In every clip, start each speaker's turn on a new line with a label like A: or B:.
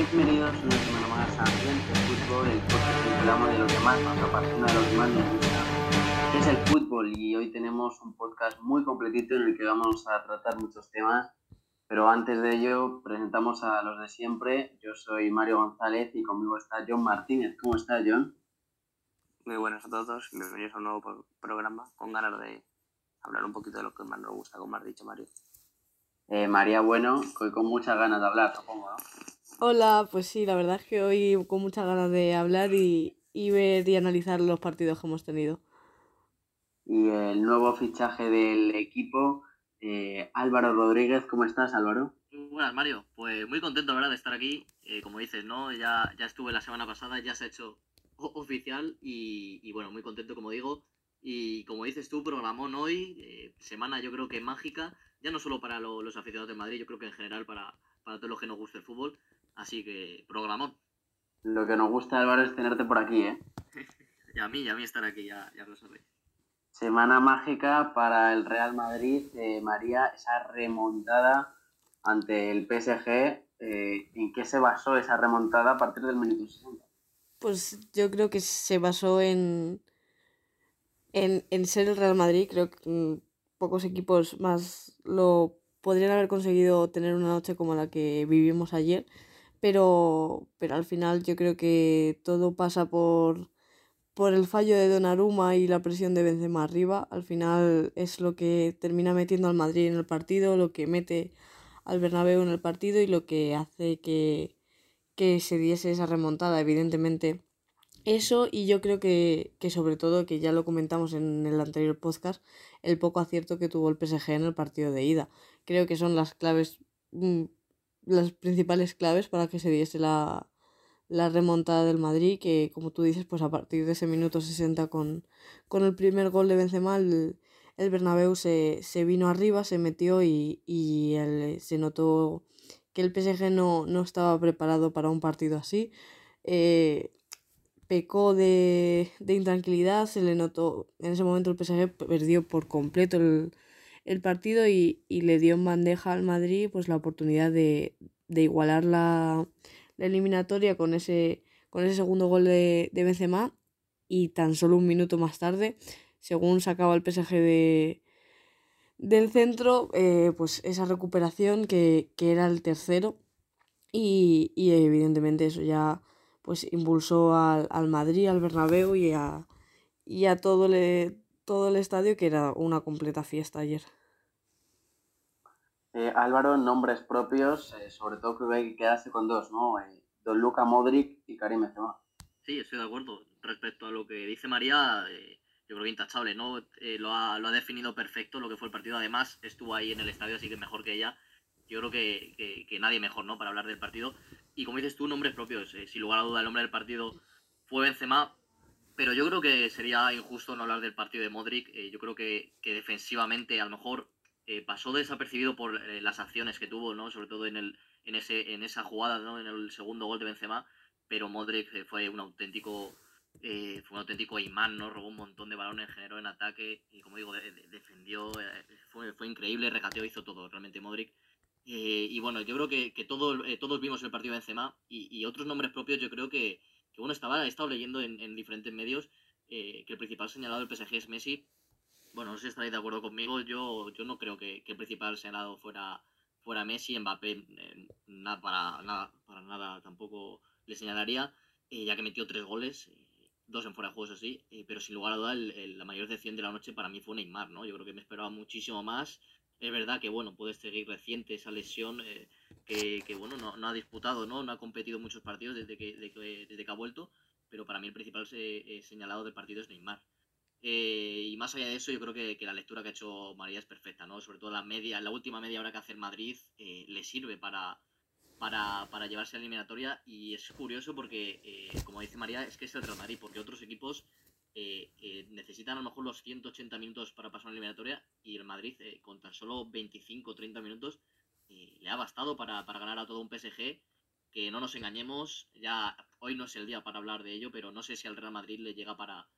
A: Bienvenidos una semana más a Ambiente Fútbol, el podcast que hablamos de lo que más nos apasiona, de lo que más nos gusta, que es el fútbol. Y hoy tenemos un podcast muy completito en el que vamos a tratar muchos temas. Pero antes de ello, presentamos a los de siempre. Yo soy Mario González y conmigo está John Martínez. ¿Cómo está, John?
B: Muy buenas a todos y bienvenidos a un nuevo pro- programa con ganas de hablar un poquito de lo que más nos gusta, como has dicho, Mario.
A: Eh, María Bueno, hoy con muchas ganas de hablar, supongo, ¿no?
C: Hola, pues sí, la verdad es que hoy con muchas ganas de hablar y, y ver y analizar los partidos que hemos tenido.
A: Y el nuevo fichaje del equipo, eh, Álvaro Rodríguez. ¿Cómo estás, Álvaro?
D: Muy buenas, Mario. Pues muy contento, ¿verdad?, de estar aquí. Eh, como dices, ¿no? Ya, ya estuve la semana pasada, ya se ha hecho oficial y, y, bueno, muy contento, como digo. Y como dices tú, programón hoy, eh, semana yo creo que mágica, ya no solo para lo- los aficionados de Madrid, yo creo que en general para, para todos los que nos gusta el fútbol. Así que programón.
A: Lo que nos gusta, Álvaro, es tenerte por aquí, ¿eh?
D: Y a mí, y a mí estar aquí, ya, ya lo sabéis.
A: Semana mágica para el Real Madrid. Eh, María, esa remontada ante el PSG. eh, ¿En qué se basó esa remontada a partir del minuto 60?
C: Pues yo creo que se basó en, en, en ser el Real Madrid. Creo que mm, pocos equipos más lo podrían haber conseguido tener una noche como la que vivimos ayer. Pero, pero al final yo creo que todo pasa por, por el fallo de Donnarumma y la presión de Benzema arriba. Al final es lo que termina metiendo al Madrid en el partido, lo que mete al Bernabéu en el partido y lo que hace que, que se diese esa remontada, evidentemente. Eso y yo creo que, que sobre todo, que ya lo comentamos en el anterior podcast, el poco acierto que tuvo el PSG en el partido de ida. Creo que son las claves, mm, las principales claves para que se diese la, la remontada del Madrid, que como tú dices, pues a partir de ese minuto 60 con, con el primer gol de Benzema, el, el Bernabéu se, se vino arriba, se metió y, y se notó que el PSG no, no estaba preparado para un partido así. Eh, pecó de, de intranquilidad, se le notó, en ese momento el PSG perdió por completo el, el partido y, y le dio en bandeja al Madrid pues la oportunidad de, de igualar la, la eliminatoria con ese, con ese segundo gol de, de Benzema. Y tan solo un minuto más tarde, según sacaba el PSG de, del centro, eh, pues esa recuperación que, que era el tercero. Y, y evidentemente eso ya pues impulsó al, al Madrid, al Bernabéu y a, y a todo, el, todo el estadio que era una completa fiesta ayer.
A: Eh, Álvaro, nombres propios, eh, sobre todo creo que hay que quedarse con dos, ¿no? Eh, Don Luca Modric y Karim Benzema.
D: Sí, estoy de acuerdo. Respecto a lo que dice María, eh, yo creo que intachable, ¿no? Eh, lo, ha, lo ha definido perfecto lo que fue el partido. Además, estuvo ahí en el estadio, así que mejor que ella. Yo creo que, que- que nadie mejor, ¿no? Para hablar del partido. Y como dices tú, nombres propios. eh, sin lugar a duda, el nombre del partido fue Benzema. Pero yo creo que sería injusto no hablar del partido de Modric. Eh, yo creo que, que defensivamente a lo mejor eh, pasó desapercibido por eh, las acciones que tuvo, ¿no? Sobre todo en, el, en, ese, en esa jugada, ¿no? En el segundo gol de Benzema. Pero Modric eh, fue un auténtico eh, fue un auténtico imán, ¿no? Robó un montón de balones, generó en ataque y como digo, de- de- defendió, eh, fue, fue increíble, regateó, hizo todo realmente Modric. Y bueno, yo creo que, que todo- todos vimos el partido de Benzema y, y otros nombres propios yo creo que, que bueno, estaba, he estado leyendo en, en diferentes medios eh, que el principal señalado del PSG es Messi. Bueno, no sé si estaréis de acuerdo conmigo, yo, yo no creo que, que el principal señalado fuera, fuera Messi, Mbappé eh, nada, para, nada, para nada tampoco le señalaría, eh, ya que metió tres goles, eh, dos en fuera de juegos así, eh, pero sin lugar a duda el- el- la mayor decepción de la noche para mí fue Neymar, ¿no? Yo creo que me esperaba muchísimo más. Es verdad que, bueno, puede seguir reciente esa lesión eh, que, bueno, no, no ha disputado, ¿no? No ha competido muchos partidos desde que, de que- desde que ha vuelto, pero para mí el principal se- eh, señalado del partido es Neymar. Eh, y más allá de eso, yo creo que, que la lectura que ha hecho María es perfecta, ¿no? Sobre todo la media, la última media hora que hace Madrid le sirve para, para, para llevarse a la eliminatoria. Y es curioso porque, como dice María, es que es el Real Madrid, porque otros equipos eh, eh, necesitan a lo mejor los 180 minutos para pasar a la eliminatoria y el Madrid, eh, con tan solo 25 o 30 minutos, eh, le ha bastado para, para ganar a todo un PSG que no nos engañemos, ya hoy no es el día para hablar de ello, pero no sé si al Real Madrid le llega para,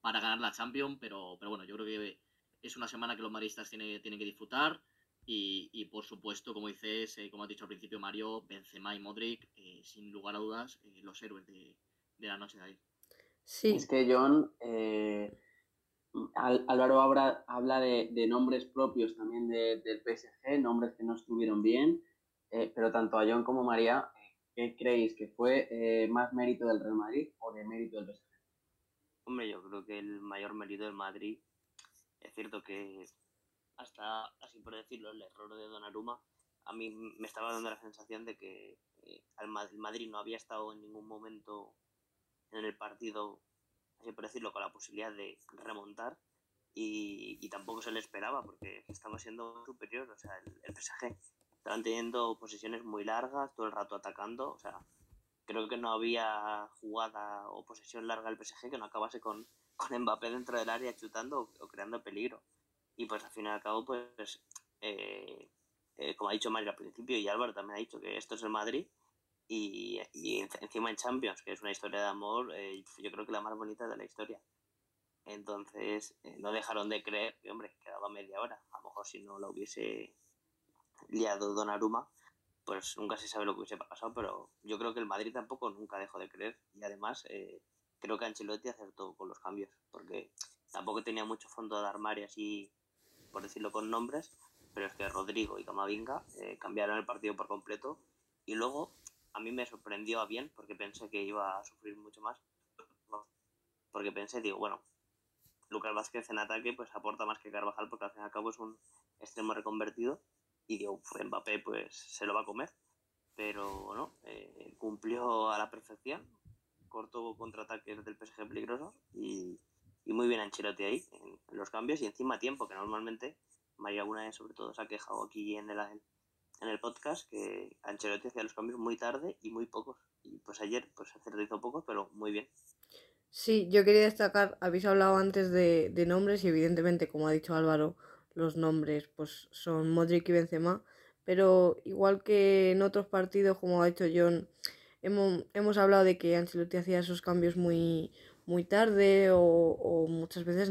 D: para ganar la Champions, pero, pero bueno, yo creo que es una semana que los madridistas tienen, tienen que disfrutar. Y, por supuesto, como dices, como ha dicho al principio Mario, Benzema y Modric, sin lugar a dudas, los héroes de, la noche de ayer.
A: Sí. Es que John, Álvaro habla, habla de, nombres propios también del PSG, nombres que no estuvieron bien, eh, pero tanto a John como a María, ¿qué creéis? ¿Que fue eh, más mérito del Real Madrid o de mérito del PSG?
B: Hombre, yo creo que el mayor mérito del Madrid es cierto que hasta, así por decirlo, el error de Donnarumma, a mí me estaba dando la sensación de que eh, el Madrid no había estado en ningún momento en el partido así por decirlo, con la posibilidad de remontar y, tampoco se le esperaba porque estaba siendo superior, o sea, el, el PSG estaban teniendo posiciones muy largas, todo el rato atacando, o sea, creo que no había jugada o posesión larga el PSG que no acabase con, con Mbappé dentro del área chutando o, creando peligro. Y pues al fin y al cabo, pues, eh, eh, como ha dicho Mario al principio y Álvaro también ha dicho que esto es el Madrid y, encima en Champions, que es una historia de amor, eh, yo creo que la más bonita de la historia. Entonces, eh, no dejaron de creer que, hombre, quedaba media hora. A lo mejor si no lo hubiese liado Donnarumma, pues nunca se sabe lo que hubiese pasado, pero yo creo que el Madrid tampoco nunca dejó de creer. Y además, eh, creo que Ancelotti acertó con los cambios, porque tampoco tenía mucho fondo de armario así, por decirlo con nombres, pero es que Rodrigo y Camavinga cambiaron el partido por completo. Y luego a mí me sorprendió a bien porque pensé que iba a sufrir mucho más. Porque pensé, digo, bueno, Lucas Vázquez en ataque pues aporta más que Carvajal porque al fin y al cabo es un extremo reconvertido y digo, Mbappé pues se lo va a comer. Pero no, eh, cumplió a la perfección, cortó contraataques del PSG peligrosos y, muy bien Ancelotti ahí en, los cambios y encima tiempo, que normalmente María Guna sobre todo se ha quejado aquí en el, en el podcast que Ancelotti hacía los cambios muy tarde y muy pocos. Y pues ayer pues hizo pocos, pero muy bien.
C: Sí, yo quería destacar, habéis hablado antes de, nombres y evidentemente, como ha dicho Álvaro, los nombres pues son Modric y Benzema, pero igual que en otros partidos, como ha dicho John, hemos, hemos hablado de que Ancelotti hacía esos cambios muy, muy tarde o, muchas veces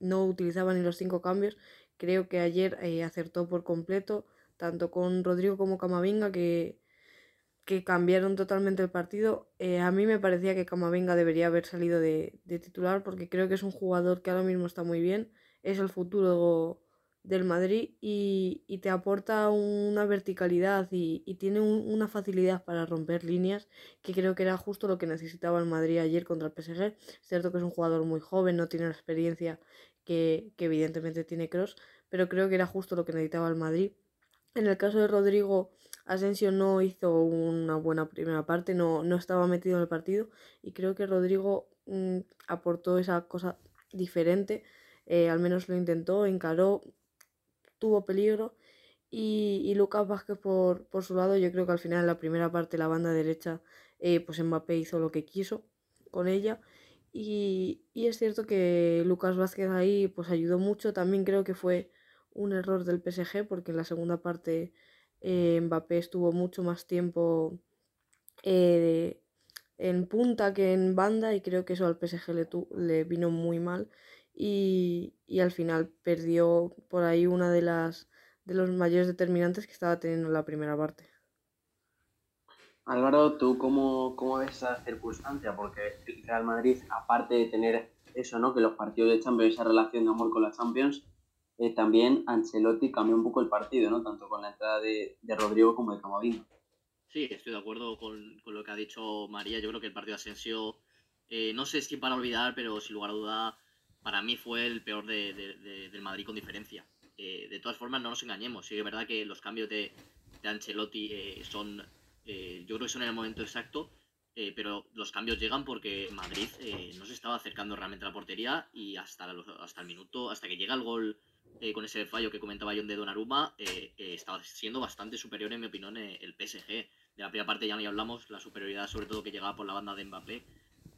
C: no utilizaba ni los cinco cambios. Creo que ayer eh, acertó por completo tanto con Rodrigo como Camavinga, que, que cambiaron totalmente el partido. Eh, a mí me parecía que Camavinga debería haber salido de, titular porque creo que es un jugador que ahora mismo está muy bien, es el futuro del Madrid y, te aporta una verticalidad y, tiene una facilidad para romper líneas que creo que era justo lo que necesitaba el Madrid ayer contra el PSG. Es cierto que es un jugador muy joven, no tiene la experiencia que, que evidentemente tiene Cross, pero creo que era justo lo que necesitaba el Madrid en el caso de Rodrigo, Asensio no hizo una buena primera parte, no, no estaba metido en el partido y creo que Rodrigo mm, aportó esa cosa diferente, eh, al menos lo intentó, encaró, tuvo peligro y, Lucas Vázquez por, su lado, yo creo que al final en la primera parte, la banda derecha, eh, pues Mbappé hizo lo que quiso con ella. Y, y, es cierto que Lucas Vázquez ahí pues ayudó mucho, también creo que fue un error del PSG porque en la segunda parte eh, Mbappé estuvo mucho más tiempo eh, en punta que en banda y creo que eso al PSG le, le vino muy mal y, al final perdió por ahí una de las de los mayores determinantes que estaba teniendo la primera parte.
A: Álvaro, ¿tú cómo, cómo ves esa circunstancia? Porque Real Madrid, aparte de tener eso, ¿no? Que los partidos de Champions, esa relación de amor con la Champions, eh, también Ancelotti cambió un poco el partido, ¿no? Tanto con la entrada de, Rodrigo como de Camavinga.
D: Sí, estoy de acuerdo con, lo que ha dicho María. Yo creo que el partido de Asensio, eh, no sé si para olvidar, pero sin lugar a duda, para mí fue el peor del Madrid con diferencia. Eh, de todas formas, no nos engañemos. Sí, es verdad que los cambios de, Ancelotti son, yo creo que son en el momento exacto, pero los cambios llegan porque Madrid no se estaba acercando realmente a la portería y hasta, hasta el minuto, hasta que llega el gol eh, con ese fallo que comentaba John de Donnarumma, eh, eh, estaba siendo bastante superior, en mi opinión, el PSG. De la primera parte ya no hablamos, la superioridad sobre todo que llegaba por la banda de Mbappé,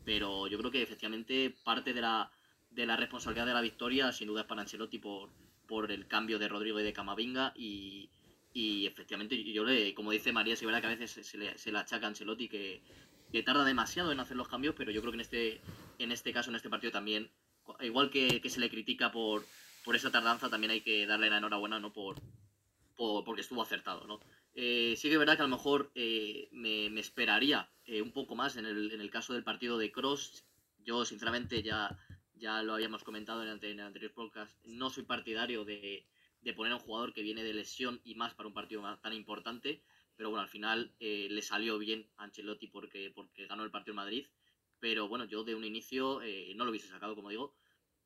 D: pero yo creo que efectivamente parte de la, de la responsabilidad de la victoria sin duda es para Ancelotti por, por el cambio de Rodrigo y de Camavinga y, y efectivamente yo le, como dice María, es verdad que a veces se le, se le achaca Ancelotti que, que, tarda demasiado en hacer los cambios, pero yo creo que en este, en este caso, en este partido también, igual que, que se le critica por por esa tardanza también hay que darle la enhorabuena, ¿no? Por, porque estuvo acertado, ¿no? Eh, sí que es verdad que a lo mejor eh, me, esperaría eh, un poco más en el, en el, caso del partido de Cross. Yo, sinceramente, ya, ya lo habíamos comentado en el, anterior podcast, no soy partidario de, de, poner a un jugador que viene de lesión y más para un partido tan importante. Pero bueno, al final le salió bien a Ancelotti porque, porque ganó el partido en Madrid. Pero bueno, yo de un inicio no lo hubiese sacado, como digo.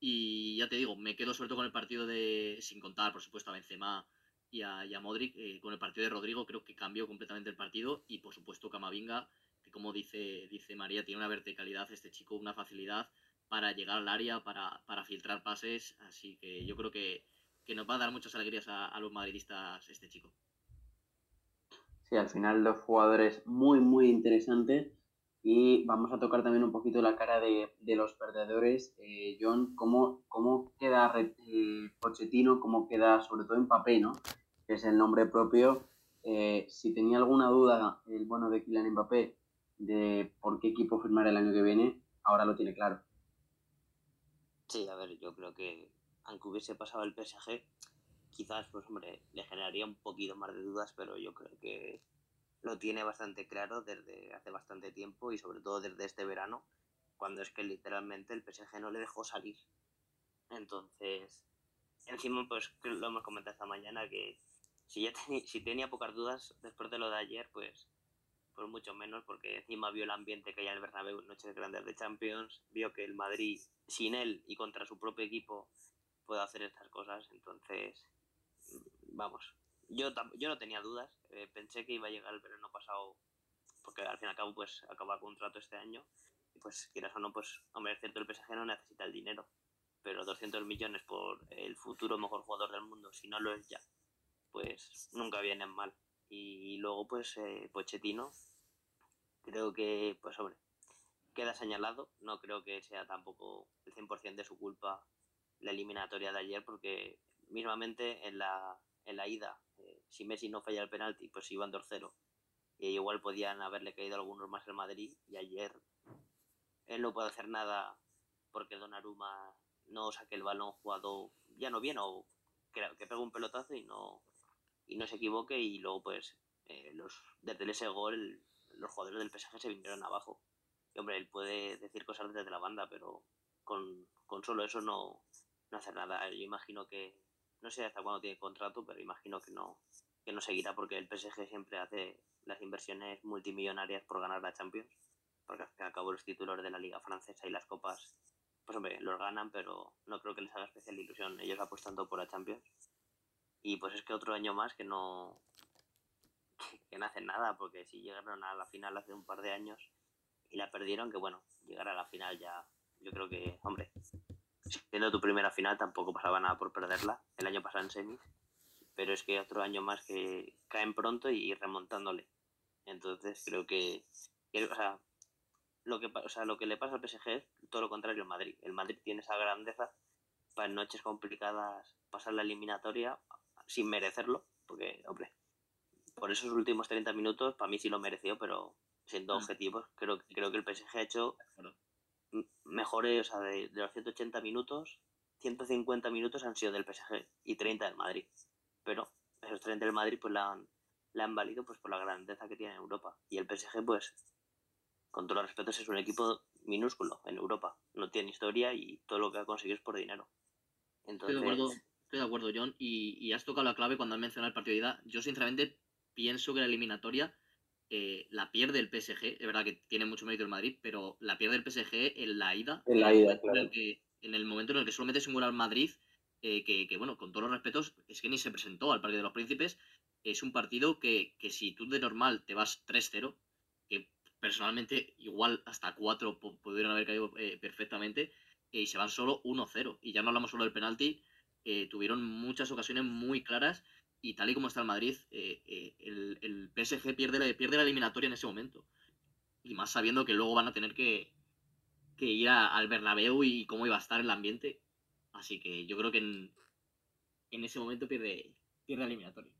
D: Y ya te digo, me quedo sobre todo con el partido de, sin contar, por supuesto, a Benzema, y a, Modric eh, con el partido de Rodrigo creo que cambió completamente el partido y por supuesto Camavinga que como dice, dice María tiene una verticalidad este chico, una facilidad para llegar al área, para, filtrar pases, así que yo creo que, nos va a dar muchas alegrías a, los madridistas este chico.
A: Sí, al final dos jugadores muy muy interesantes y vamos a tocar también un poquito la cara de, los perdedores. Eh, John, ¿cómo, ¿cómo, queda eh, Pochettino? ¿Cómo queda sobre todo en ¿no? que es el nombre propio. Eh, si tenía alguna duda el bueno de Kylian Mbappé de por qué equipo firmar el año que viene, ahora lo tiene claro.
B: Sí, a ver, yo creo que aunque hubiese pasado el PSG, quizás, pues hombre, le generaría un poquito más de dudas, pero yo creo que lo tiene bastante claro desde hace bastante tiempo y sobre todo desde este verano, cuando es que literalmente el PSG no le dejó salir. Entonces, encima, pues lo hemos comentado esta mañana que si ya si tenía pocas dudas después de lo de ayer, pues, pues mucho menos, porque encima vio el ambiente que hay en el Bernabéu noches grandes de Champions, vio que el Madrid, sin él y contra su propio equipo, puede hacer estas cosas, entonces, vamos, yo, yo no tenía dudas, eh, pensé que iba a llegar el verano pasado, porque al fin y al cabo, pues, acaba contrato este año, y pues, quieras o no, pues, hombre, es cierto, el PSG no necesita el dinero, pero 200 millones por el futuro mejor jugador del mundo, si no lo es ya, pues nunca vienen mal. Y luego, pues, eh, Pochettino, creo que, pues, hombre, queda señalado. No creo que sea tampoco el 100% de su culpa la eliminatoria de ayer, porque mismamente en la, en la ida, eh, si Messi no falla el penalti, pues iban 2-0. Y igual podían haberle caído algunos más en Madrid. Y ayer él no puede hacer nada porque Donnarumma no saque el balón jugado ya no bien o que, que pegue un pelotazo y no, y no se equivoque y luego pues eh, los desde ese gol los jugadores del PSG se vinieron abajo. Y hombre, él puede decir cosas desde la banda, pero con, solo eso no, no hacer nada. Yo imagino que, no sé hasta cuándo tiene contrato, pero imagino que no, que no seguirá porque el PSG siempre hace las inversiones multimillonarias por ganar la Champions, porque al fin al cabo los títulos de la Liga Francesa y las copas, pues hombre, los ganan, pero no creo que les haga especial ilusión ellos apostando por la Champions. Y pues es que otro año más que no, que no hacen nada, porque si llegaron a la final hace un par de años y la perdieron, que bueno, llegar a la final ya, yo creo que, hombre, siendo tu primera final tampoco pasaba nada por perderla, el año pasado en semis, pero es que otro año más que caen pronto y remontándole. Entonces creo que, o sea, lo que, o sea, lo que le pasa al PSG es todo lo contrario al Madrid. El Madrid tiene esa grandeza para en noches complicadas pasar la eliminatoria sin merecerlo, porque, hombre, por esos últimos 30 minutos, para mí sí lo mereció, pero siendo mm. objetivos, creo, creo que el PSG ha hecho mejores, o sea, de, los 180 minutos, 150 minutos han sido del PSG y 30 del Madrid. Pero esos 30 del Madrid pues la han, la han valido pues por la grandeza que tiene en Europa. Y el PSG pues, con todos los respetos, es un equipo minúsculo en Europa. No tiene historia y todo lo que ha conseguido es por dinero.
D: Entonces, Estoy de acuerdo, John. Y, has tocado la clave cuando has mencionado el partido de ida. Yo, sinceramente, pienso que la eliminatoria eh, la pierde el PSG. Es verdad que tiene mucho mérito el Madrid, pero la pierde el PSG en la ida.
A: En la ida, claro.
D: En el, momento en el que solo metes un gol al Madrid, eh, que, bueno, con todos los respetos, es que ni se presentó al Partido de los Príncipes. Es un partido que, si tú de normal te vas 3-0, que personalmente igual hasta 4 pudieron haber caído eh, perfectamente, y se van solo 1-0. Y ya no hablamos solo del penalti, tuvieron muchas ocasiones muy claras y tal y como está el Madrid, eh, eh, el, PSG pierde la, pierde la eliminatoria en ese momento. Y más sabiendo que luego van a tener que, ir al Bernabéu y cómo iba a estar el ambiente. Así que yo creo que en, ese momento pierde, pierde la eliminatoria.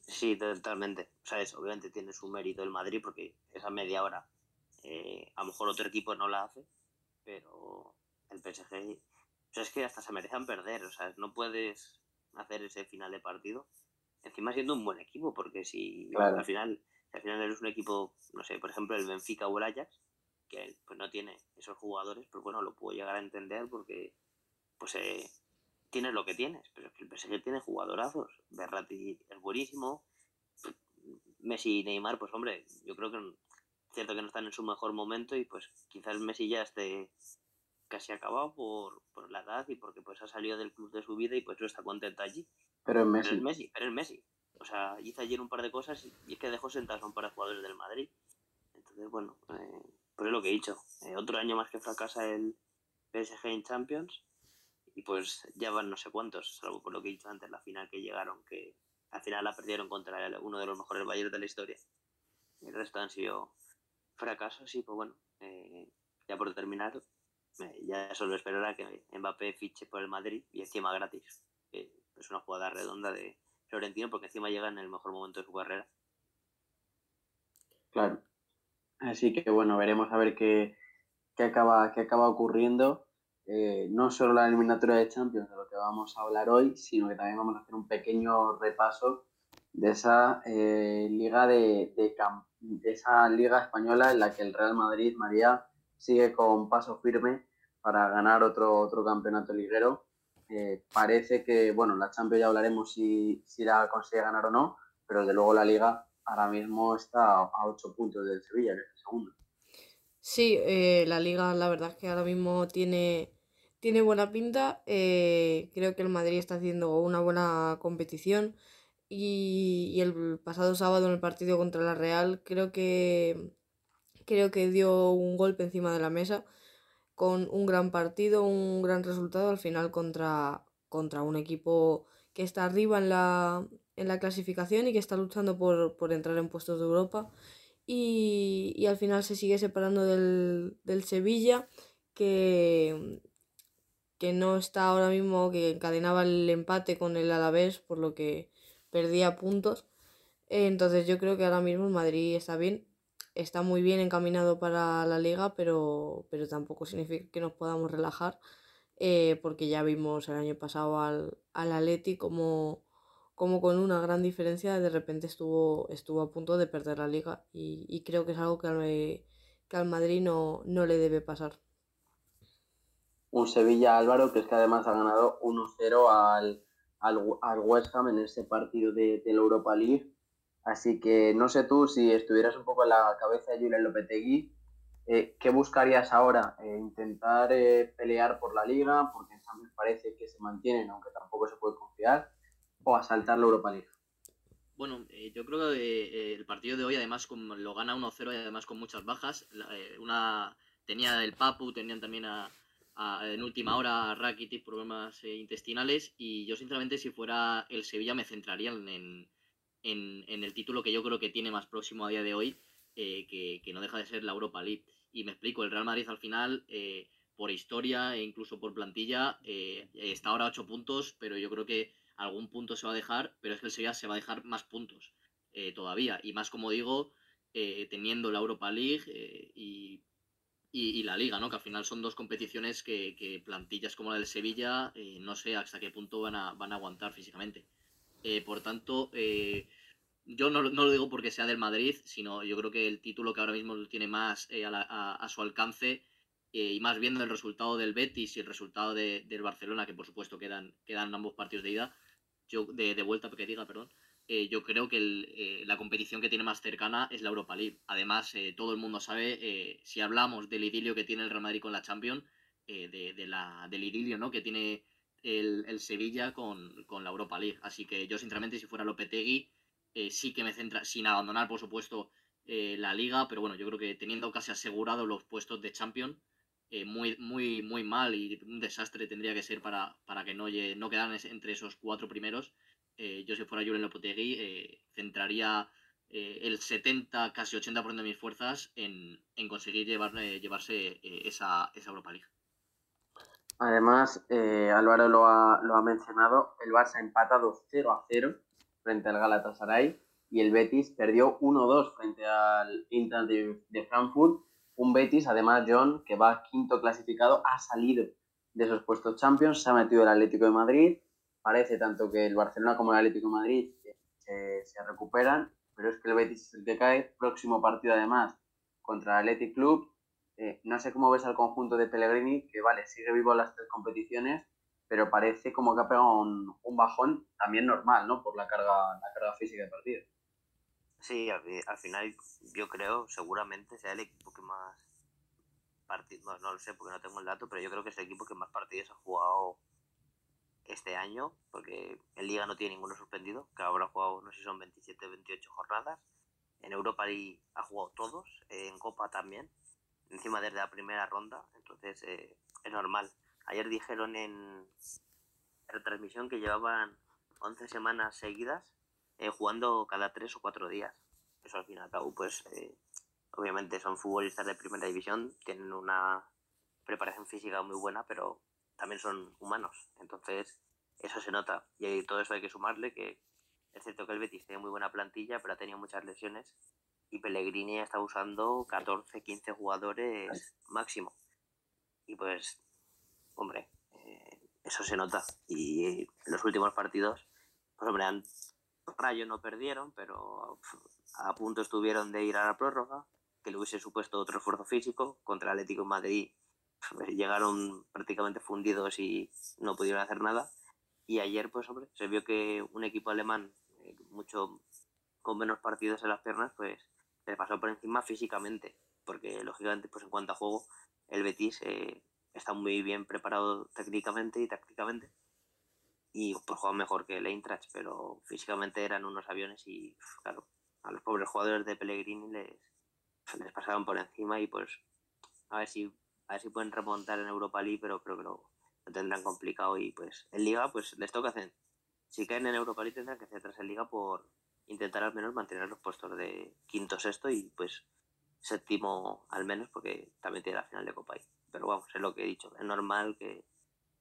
B: Sí, totalmente. O sea, obviamente tiene su mérito el Madrid porque esa media hora eh, a lo mejor otro equipo no la hace, pero el PSG sea, es que hasta se merecen perder, o sea, no puedes hacer ese final de partido. Encima siendo un buen equipo, porque si al final al final eres un equipo, no sé, por ejemplo el Benfica o el Ajax, que pues no tiene esos jugadores, pues bueno, lo puedo llegar a entender porque pues eh, tienes lo que tienes, pero es que el PSG tiene jugadorazos, Berratti es buenísimo, Messi y Neymar, pues hombre, yo creo que cierto que no están en su mejor momento y pues quizás Messi ya esté casi acabado por, por la edad y porque pues ha salido del club de su vida y pues no está contento allí.
A: Pero es Messi.
B: Pero es Messi, pero es Messi. O sea, hizo ayer un par de cosas y es que dejó sentados a un par de jugadores del Madrid. Entonces, bueno, eh, pues es lo que he dicho. Eh, otro año más que fracasa el PSG en Champions y pues ya van no sé cuántos, salvo por lo que he dicho antes, la final que llegaron, que al final la perdieron contra uno de los mejores Bayern de la historia. El resto han sido fracasos y pues bueno, eh, ya por terminar, ya solo esperar a que Mbappé fiche por el Madrid y encima gratis. Es una jugada redonda de, Florentino porque encima llega en el mejor momento de su carrera.
A: Claro. Así que bueno, veremos a ver qué, acaba, qué acaba ocurriendo. Eh, no solo la eliminatoria de Champions, de lo que vamos a hablar hoy, sino que también vamos a hacer un pequeño repaso de esa eh, liga de, de, esa liga española en la que el Real Madrid María sigue con paso firme para ganar otro, otro campeonato liguero parece que, bueno, la Champions ya hablaremos si, si la consigue ganar o no, pero desde luego la Liga ahora mismo está a 8 puntos del Sevilla, que es el segundo.
C: Sí, eh, la Liga la verdad es que ahora mismo tiene, tiene buena pinta. Eh, creo que el Madrid está haciendo una buena competición. Y, y, el pasado sábado en el partido contra la Real creo que creo que dio un golpe encima de la mesa con un gran partido, un gran resultado al final contra, contra un equipo que está arriba en la, en la clasificación y que está luchando por, entrar en puestos de Europa. Y, al final se sigue separando del, Sevilla, que, que no está ahora mismo, que encadenaba el empate con el Alavés, por lo que perdía puntos. Entonces yo creo que ahora mismo el Madrid está bien está muy bien encaminado para la liga, pero, pero tampoco significa que nos podamos relajar, eh, porque ya vimos el año pasado al, al Atleti como, como con una gran diferencia de repente estuvo, estuvo a punto de perder la liga y, creo que es algo que al, que al Madrid no, no le debe pasar.
A: Un Sevilla Álvaro que es que además ha ganado 1-0 al, al, West Ham en ese partido de, de la Europa League Así que no sé tú si estuvieras un poco en la cabeza de Julen Lopetegui, eh, ¿qué buscarías ahora? Eh, ¿Intentar eh, pelear por la liga? Porque en Champions parece que se mantienen, aunque tampoco se puede confiar, o asaltar la Europa League.
D: Bueno, yo creo que el partido de hoy, además, lo gana 1-0 y además con muchas bajas. una Tenía el Papu, tenían también a, en última hora a Rakitic problemas intestinales. Y yo, sinceramente, si fuera el Sevilla, me centraría en en, en, el título que yo creo que tiene más próximo a día de hoy, eh, que, que, no deja de ser la Europa League. Y me explico, el Real Madrid al final, eh, por historia e incluso por plantilla, eh, está ahora a 8 puntos, pero yo creo que algún punto se va a dejar, pero es que el Sevilla se va a dejar más puntos todavía. Y más, como digo, teniendo la Europa League y, y, la Liga, ¿no? que al final son dos competiciones que, que plantillas como la del Sevilla, no sé hasta qué punto van a, van a aguantar físicamente. Por tanto, yo no, lo digo porque sea del Madrid, sino yo creo que el título que ahora mismo tiene más eh, a, su alcance y más viendo el resultado del Betis y el resultado del Barcelona, que por supuesto quedan, quedan ambos partidos de ida, yo, de, vuelta, que diga, perdón, yo creo que la competición que tiene más cercana es la Europa League. Además, todo el mundo sabe, si hablamos del idilio que tiene el Real Madrid con la Champions, de, la, del idilio ¿no? que tiene el, Sevilla con, la Europa League. Así que yo, sinceramente, si fuera Lopetegui, eh, sí que me centra, sin abandonar, por supuesto, eh, la liga, pero bueno, yo creo que teniendo casi asegurado los puestos de Champions, eh, muy, muy, muy mal y un desastre tendría que ser para, para que no, quedaran entre esos cuatro primeros. yo, si fuera Julen Lopetegui, centraría el 70, casi 80% de mis fuerzas en, conseguir llevar, llevarse esa, esa Europa League.
A: Además, Álvaro lo ha, lo ha, mencionado, el Barça empatado 0 a 0 frente al Galatasaray y el Betis perdió 1-2 frente al Inter de, Frankfurt. Un Betis, además, John, que va quinto clasificado, ha salido de esos puestos Champions, se ha metido el Atlético de Madrid. Parece tanto que el Barcelona como el Atlético de Madrid se, recuperan, pero es que el Betis es el que cae. Próximo partido además contra el Athletic Club. Eh, no sé cómo ves al conjunto de Pellegrini, que vale, sigue vivo en las tres competiciones, pero parece como que ha pegado un, un bajón también normal, ¿no? Por la carga, la carga física del partido.
B: Sí, al, al final yo creo, seguramente sea el equipo que más partidos, no, no lo sé porque no tengo el dato, pero yo creo que es el equipo que más partidos ha jugado este año, porque en Liga no tiene ninguno suspendido, que habrá jugado, no sé si son 27, 28 jornadas. En Europa League ha jugado todos, en Copa también, encima desde la primera ronda, entonces eh, es normal. Ayer dijeron en retransmisión que llevaban 11 semanas seguidas eh, jugando cada 3 o 4 días. Eso al fin y al cabo, pues eh, obviamente son futbolistas de primera división, tienen una preparación física muy buena, pero también son humanos. Entonces, eso se nota. Y todo eso hay que sumarle que es cierto que el Betis tiene muy buena plantilla, pero ha tenido muchas lesiones. Y Pellegrini está usando 14, 15 jugadores máximo. Y pues, hombre, eh, eso se nota. Y en los últimos partidos, pues hombre, han, Rayo no perdieron, pero a punto estuvieron de ir a la prórroga, que le hubiese supuesto otro esfuerzo físico. Contra el Atlético de Madrid llegaron prácticamente fundidos y no pudieron hacer nada. Y ayer, pues hombre, se vio que un equipo alemán, eh, mucho con menos partidos en las piernas, pues le pasó por encima físicamente, porque lógicamente, pues en cuanto a juego, el Betis eh, está muy bien preparado técnicamente y tácticamente. Y pues juega mejor que el Eintracht, pero físicamente eran unos aviones y, claro, a los pobres jugadores de Pellegrini les, les pasaban por encima y pues a ver si a ver si pueden remontar en Europa League, pero creo que lo, tendrán complicado y pues en Liga pues les toca hacer. Si caen en Europa League tendrán que hacer atrás en Liga por intentar al menos mantener los puestos de quinto, sexto y pues séptimo al menos porque también tiene la final de Copa ahí. Pero vamos, es lo que he dicho. Es normal que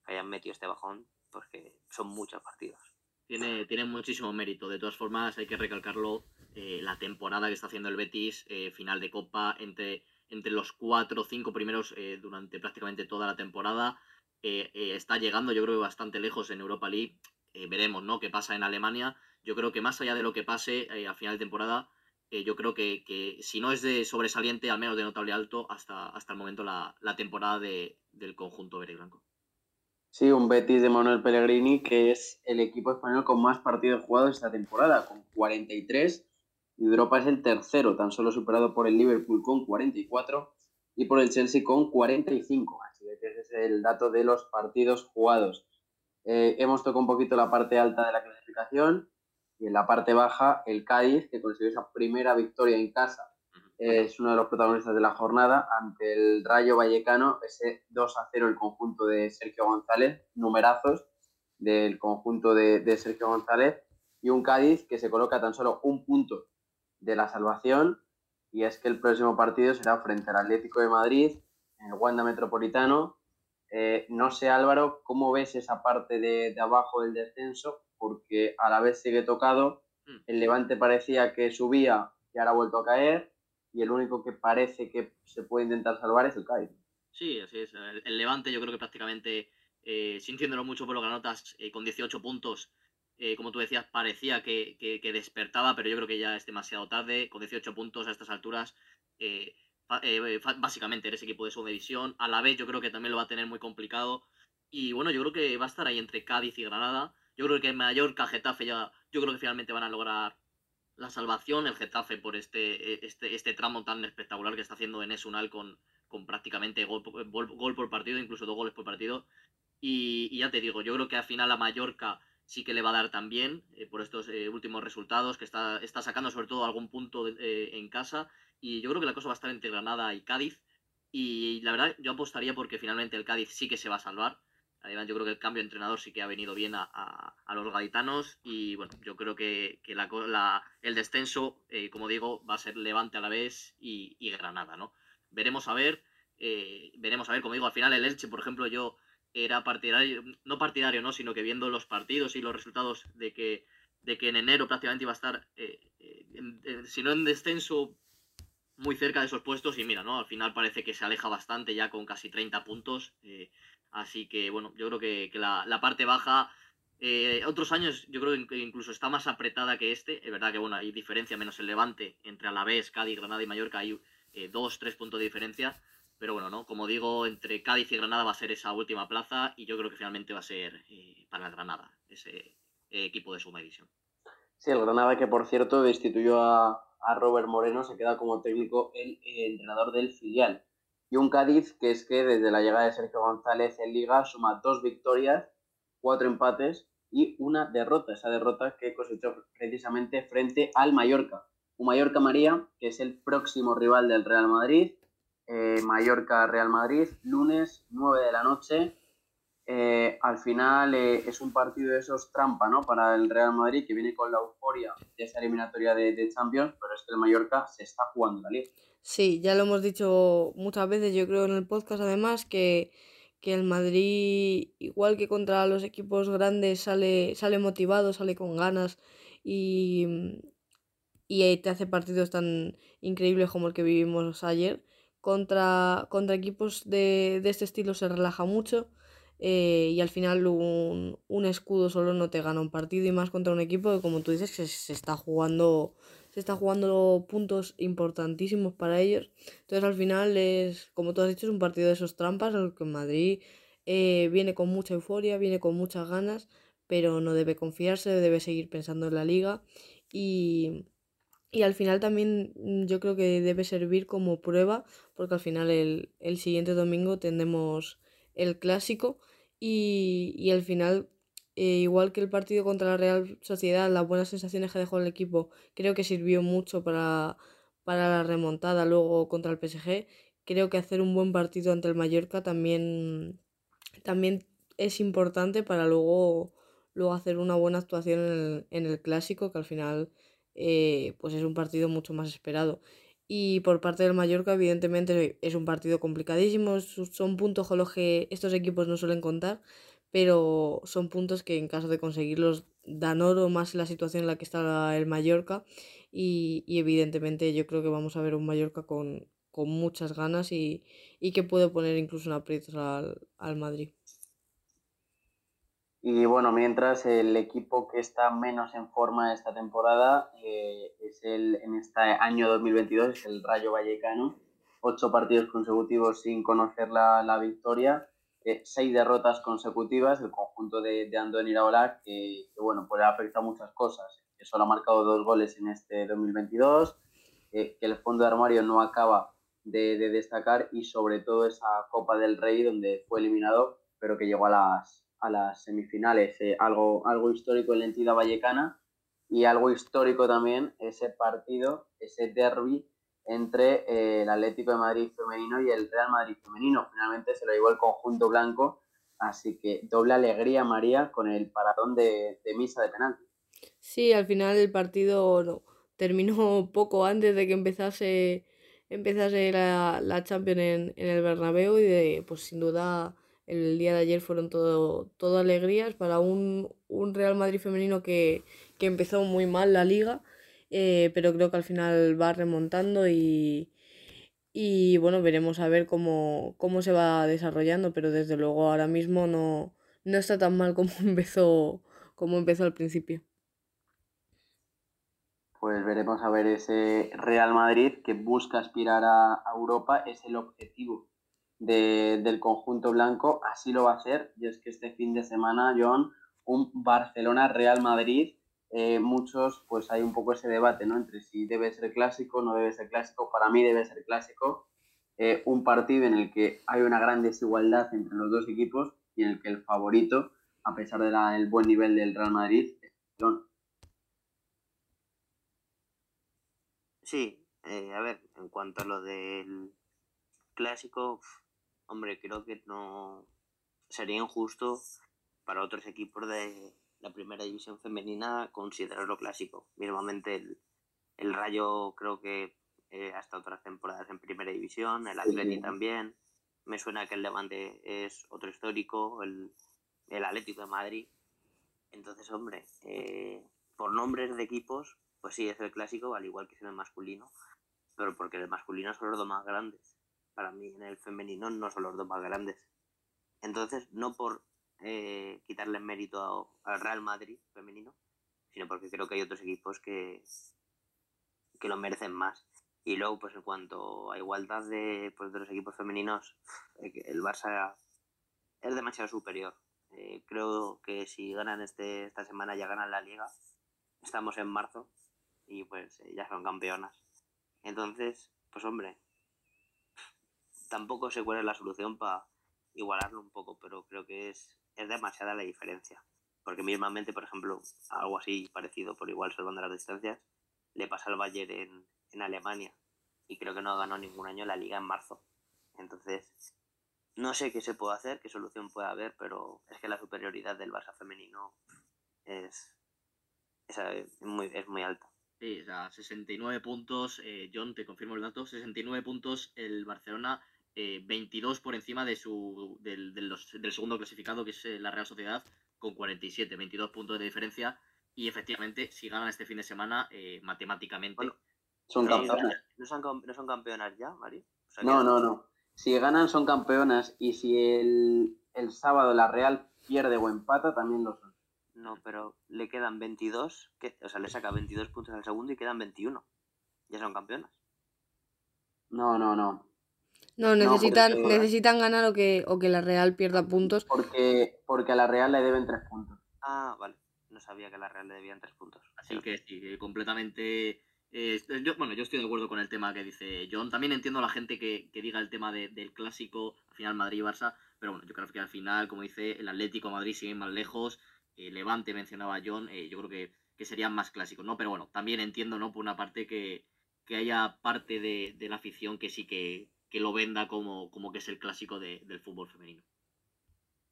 B: hayan metido este bajón porque son muchos partidos.
D: Tiene, tiene muchísimo mérito. De todas formas, hay que recalcarlo. Eh, la temporada que está haciendo el Betis, eh, final de Copa, entre entre los cuatro o cinco primeros eh, durante prácticamente toda la temporada. Está llegando, yo creo, bastante lejos en Europa League. veremos, ¿no? Qué pasa en Alemania. Yo creo que más allá de lo que pase a final de temporada, yo creo que, que, si no es de sobresaliente, al menos de notable alto, hasta, hasta el momento la, la temporada de, del conjunto verde y blanco.
A: Sí, un Betis de Manuel Pellegrini, que es el equipo español con más partidos jugados esta temporada, con 43 y Europa es el tercero, tan solo superado por el Liverpool con 44 y por el Chelsea con 45. Así que ese es el dato de los partidos jugados. Eh, hemos tocado un poquito la parte alta de la clasificación y en la parte baja el Cádiz, que consiguió esa primera victoria en casa. es uno de los protagonistas de la jornada ante el Rayo Vallecano, ese 2 a 0 el conjunto de Sergio González, numerazos del conjunto de, de Sergio González, y un Cádiz que se coloca tan solo un punto de la salvación y es que el próximo partido será frente al Atlético de Madrid en el Wanda Metropolitano. Eh, no sé, Álvaro, ¿cómo ves esa parte de, de, abajo del descenso? Porque a la vez sigue tocado, mm. el Levante parecía que subía y ahora ha vuelto a caer y el único que parece que se puede intentar salvar es el Cádiz.
D: Sí, así es. El, el Levante yo creo que prácticamente, eh, sintiéndolo mucho por lo que anotas, eh, con 18 puntos, eh, como tú decías, parecía que, que, que, despertaba, pero yo creo que ya es demasiado tarde. Con 18 puntos a estas alturas, eh, básicamente eres equipo de segunda división. A la vez, yo creo que también lo va a tener muy complicado. Y bueno, yo creo que va a estar ahí entre Cádiz y Granada. Yo creo que Mallorca, Getafe, ya, yo creo que finalmente van a lograr la salvación. El Getafe por este, este, este tramo tan espectacular que está haciendo en Esunal con, con prácticamente gol, gol, por partido, incluso dos goles por partido. Y, y, ya te digo, yo creo que al final a Mallorca sí que le va a dar también eh, por estos eh, últimos resultados, que está, está sacando sobre todo algún punto de, eh, en casa. Y yo creo que la cosa va a estar entre Granada y Cádiz. Y la verdad, yo apostaría porque finalmente el Cádiz sí que se va a salvar. Además, yo creo que el cambio de entrenador sí que ha venido bien a, los gaditanos. Y bueno, yo creo que, el descenso, eh, como digo, va a ser Levante a la vez y, Granada, ¿no? Veremos a ver. Eh, veremos a ver, como digo, al final el Elche, por ejemplo, yo era partidario, no partidario, ¿no? Sino que viendo los partidos y los resultados de que, de que en enero prácticamente iba a estar, eh, si no en descenso, muy cerca de esos puestos y mira, ¿no? Al final parece que se aleja bastante ya con casi 30 puntos. Así que, bueno, yo creo que, que la, la, parte baja Eh, otros años yo creo que incluso está más apretada que este. Es verdad que bueno, hay diferencia menos el Levante entre Alavés, Cádiz, Granada y Mallorca. Hay eh, dos, tres puntos de diferencia. Pero bueno, ¿no? Como digo, entre Cádiz y Granada va a ser esa última plaza y yo creo que finalmente va a ser eh, para Granada, ese equipo de suma división.
A: Sí, el Granada que por cierto destituyó a, a Robert Moreno, se queda como técnico el, entrenador del filial. Y un Cádiz que es que desde la llegada de Sergio González en Liga suma dos victorias, cuatro empates y una derrota. Esa derrota que cosechó precisamente frente al Mallorca. Un Mallorca María, que es el próximo rival del Real Madrid. Eh, Mallorca-Real Madrid, lunes 9 de la noche. Eh, al final eh, es un partido de esos trampa, ¿no? Para el Real Madrid, que viene con la euforia de esa eliminatoria de, Champions, pero es que el Mallorca se está jugando la liga.
C: Sí, ya lo hemos dicho muchas veces, yo creo en el podcast además, que, el Madrid, igual que contra los equipos grandes, sale, sale motivado, sale con ganas y, y te hace partidos tan increíbles como el que vivimos ayer. Contra, contra equipos de, de este estilo se relaja mucho eh, y al final un, un, escudo solo no te gana un partido y más contra un equipo que como tú dices que se, está jugando se está jugando puntos importantísimos para ellos. Entonces al final es como tú has dicho es un partido de esos trampas el que Madrid eh, viene con mucha euforia viene con muchas ganas pero no debe confiarse debe seguir pensando en la liga. Y y al final también yo creo que debe servir como prueba porque al final el, el siguiente domingo tendremos el clásico y, al final, eh, igual que el partido contra la Real Sociedad, las buenas sensaciones que dejó el equipo creo que sirvió mucho para, para la remontada luego contra el PSG. Creo que hacer un buen partido ante el Mallorca también, también es importante para luego, luego hacer una buena actuación en el, en el clásico, que al final eh, pues es un partido mucho más esperado. Y por parte del Mallorca, evidentemente, es un partido complicadísimo. Son puntos con los que estos equipos no suelen contar, pero son puntos que en caso de conseguirlos dan oro más la situación en la que está el Mallorca. Y, evidentemente yo creo que vamos a ver un Mallorca con, muchas ganas y, que puede poner incluso un aprietos al, al Madrid.
A: Y bueno, mientras el equipo que está menos en forma esta temporada eh, es el en este año 2022 es el Rayo Vallecano. Ocho partidos consecutivos sin conocer la, la victoria, eh, seis derrotas consecutivas. El conjunto de, de Andoni Iraola, que, que, bueno, pues ha afectado muchas cosas. Que solo ha marcado dos goles en este 2022, que el fondo de armario no acaba de, de destacar y sobre todo esa Copa del Rey donde fue eliminado, pero que llegó a las a las semifinales, eh, algo, algo histórico en la entidad vallecana y algo histórico también ese partido, ese derby entre eh, el Atlético de Madrid femenino y el Real Madrid femenino. Finalmente se lo llevó el conjunto blanco, así que doble alegría María con el paratón de, misa de penalti.
C: Sí, al final el partido terminó poco antes de que empezase, empezase la, la Champions en, en el Bernabéu y de, pues sin duda el día de ayer fueron todo, todo alegrías para un, un Real Madrid femenino que, que, empezó muy mal la liga, eh, pero creo que al final va remontando y, y bueno, veremos a ver cómo, cómo se va desarrollando, pero desde luego ahora mismo no, no está tan mal como empezó, como empezó al principio.
A: Pues veremos a ver ese Real Madrid que busca aspirar a Europa, es el objetivo del conjunto blanco, así lo va a ser. Y es que este fin de semana, John, un Barcelona-Real Madrid, eh, muchos, pues hay un poco ese debate, ¿no? Entre si debe ser clásico, no debe ser clásico. Para mí debe ser clásico. Eh, un partido en el que hay una gran desigualdad entre los dos equipos y en el que el favorito, a pesar del buen nivel del Real Madrid, es John.
B: Sí, eh, a ver, en cuanto a lo del clásico, hombre, creo que no sería injusto para otros equipos de la primera división femenina considerarlo clásico. Mismamente el, el Rayo creo que eh, hasta otras temporadas en primera división, el Atleti también. Me suena que el Levante es otro histórico, el, el Atlético de Madrid. Entonces, hombre, eh, por nombres de equipos, pues sí, es el clásico, al igual que es el masculino, pero porque el masculino son los dos más grandes para mí en el femenino no son los dos más grandes. Entonces, no por eh, quitarle mérito al Real Madrid femenino, sino porque creo que hay otros equipos que, que lo merecen más. Y luego, pues en cuanto a igualdad de, pues, de los equipos femeninos, el Barça es demasiado superior. Eh, creo que si ganan este, esta semana ya ganan la liga. Estamos en marzo y pues eh, ya son campeonas. Entonces, pues hombre, tampoco sé cuál es la solución para igualarlo un poco, pero creo que es, es demasiada la diferencia. Porque mismamente, por ejemplo, algo así parecido, por igual salvando las distancias, le pasa al Bayern en, en Alemania y creo que no ganó ningún año la liga en marzo. Entonces, no sé qué se puede hacer, qué solución puede haber, pero es que la superioridad del Barça femenino es, es, muy, es muy alta.
D: Sí, o sea, 69 puntos, eh, John, te confirmo el dato, 69 puntos el Barcelona, 22 eh, por encima de su, del, del, segundo clasificado, que es eh, la Real Sociedad, con 47, 22 puntos de diferencia. Y efectivamente, si ganan este fin de semana, matemáticamente...
A: son campeonas.
B: ¿No son, ¿No son campeonas ya, Mari?
A: no, no, no. Si ganan son campeonas y si el, el sábado la Real pierde o empata, también lo son.
B: No, pero le quedan 22, que, o sea, le saca 22 puntos al segundo y quedan 21. Ya son campeonas.
A: No, no, no.
C: No, necesitan, necesitan ganar o que, o que la Real pierda puntos.
A: Porque, porque a la Real le deben 3 puntos.
B: Ah, vale. No sabía que a la Real le debían 3 puntos.
D: Así que sí, completamente eh, yo, bueno, yo estoy de acuerdo con el tema que dice John. También entiendo a la gente que, diga el tema del clásico, al final Madrid y Barça, pero bueno, yo creo que al final, como dice, el Atlético Madrid sigue más lejos. Eh, Levante mencionaba John, eh, yo creo que, que, serían más clásicos, ¿no? Pero bueno, también entiendo, ¿no? Por una parte que, haya parte de, la afición que sí que, lo venda como, como que es el clásico del fútbol femenino.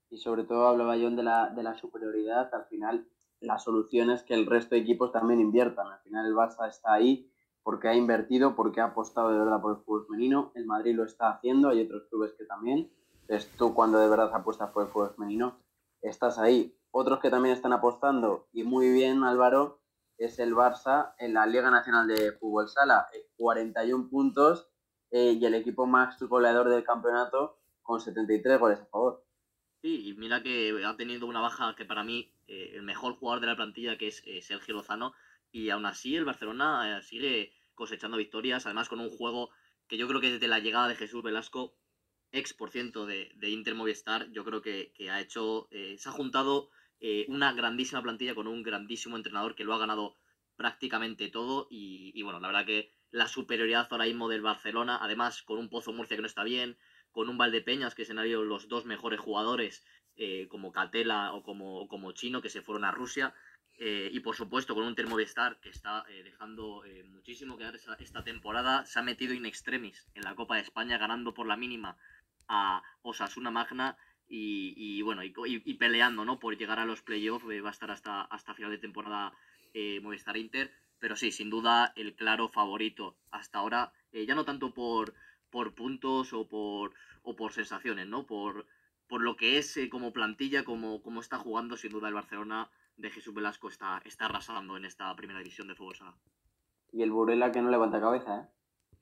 A: Y sobre todo hablaba John de la, de la superioridad, al final la solución es que el resto de equipos también inviertan. Al final el Barça está ahí porque ha invertido, porque ha apostado de verdad por el fútbol femenino. El Madrid lo está haciendo, hay otros clubes que también. Entonces tú cuando de verdad apuestas por el fútbol femenino, estás ahí. Otros que también están apostando, y muy bien Álvaro, es el Barça en la Liga Nacional de Fútbol Sala, 41 puntos eh, y el equipo más goleador del campeonato con 73 goles a favor.
D: Sí, y mira que ha tenido una baja que para mí eh, el mejor jugador de la plantilla, que es eh, Sergio Lozano, y aún así el Barcelona sigue cosechando victorias, además con un juego que yo creo que desde la llegada de Jesús Velasco, ex por ciento de, Inter Movistar, yo creo que, ha hecho, se ha juntado una grandísima plantilla con un grandísimo entrenador que lo ha ganado prácticamente todo y, bueno, la verdad que la superioridad ahora mismo del Barcelona, además con un Pozo Murcia que no está bien, con un Valdepeñas que se han los dos mejores jugadores eh, como Catela o como, como Chino, que se fueron a Rusia. Eh, y por supuesto con un Termovistar que está eh, dejando muchísimo que dar esta temporada. Se ha metido in extremis en la Copa de España, ganando por la mínima a Osasuna Magna y, bueno, y, peleando ¿no? por llegar a los playoffs. va a estar hasta, hasta final de temporada Movistar Inter. Pero sí, sin duda el claro favorito hasta ahora, ya no tanto por, por puntos o por, o por sensaciones, ¿no? Por, por lo que es eh, como plantilla, como, como está jugando, sin duda el Barcelona de Jesús Velasco está, está arrasando en esta primera división de fútbol sala.
A: Y el Burela que no levanta cabeza, ¿eh?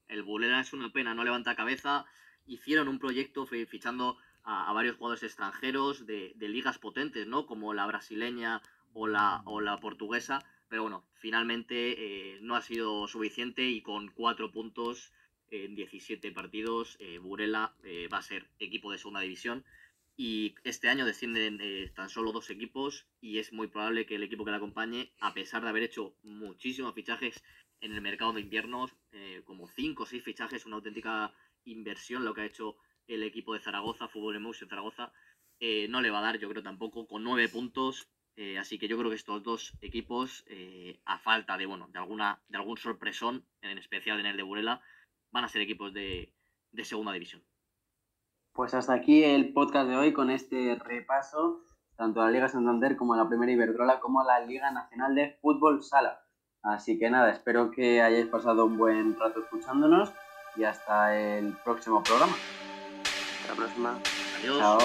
D: El Burela es una pena, no levanta cabeza. Hicieron un proyecto fichando a, varios jugadores extranjeros de, ligas potentes, ¿no? Como la brasileña o la, o la portuguesa. Pero bueno, finalmente eh, no ha sido suficiente y con cuatro puntos en 17 partidos, eh, Burela va a ser equipo de segunda división y este año descienden eh, tan solo dos equipos y es muy probable que el equipo que le acompañe, a pesar de haber hecho muchísimos fichajes en el mercado de inviernos, eh, como cinco o seis fichajes, una auténtica inversión lo que ha hecho el equipo de Zaragoza, Fútbol en Zaragoza, eh, no le va a dar, yo creo tampoco, con nueve puntos. Así que yo creo que estos dos equipos, a falta de bueno, de alguna, de algún sorpresón, en especial en el de Burela, van a ser equipos de segunda división.
A: Pues hasta aquí el podcast de hoy con este repaso tanto a la Liga Santander como a la Primera Iberdrola como a la Liga Nacional de Fútbol Sala. Así que nada, espero que hayáis pasado un buen rato escuchándonos y hasta el próximo programa.
B: Hasta la próxima.
D: Adiós. Chao.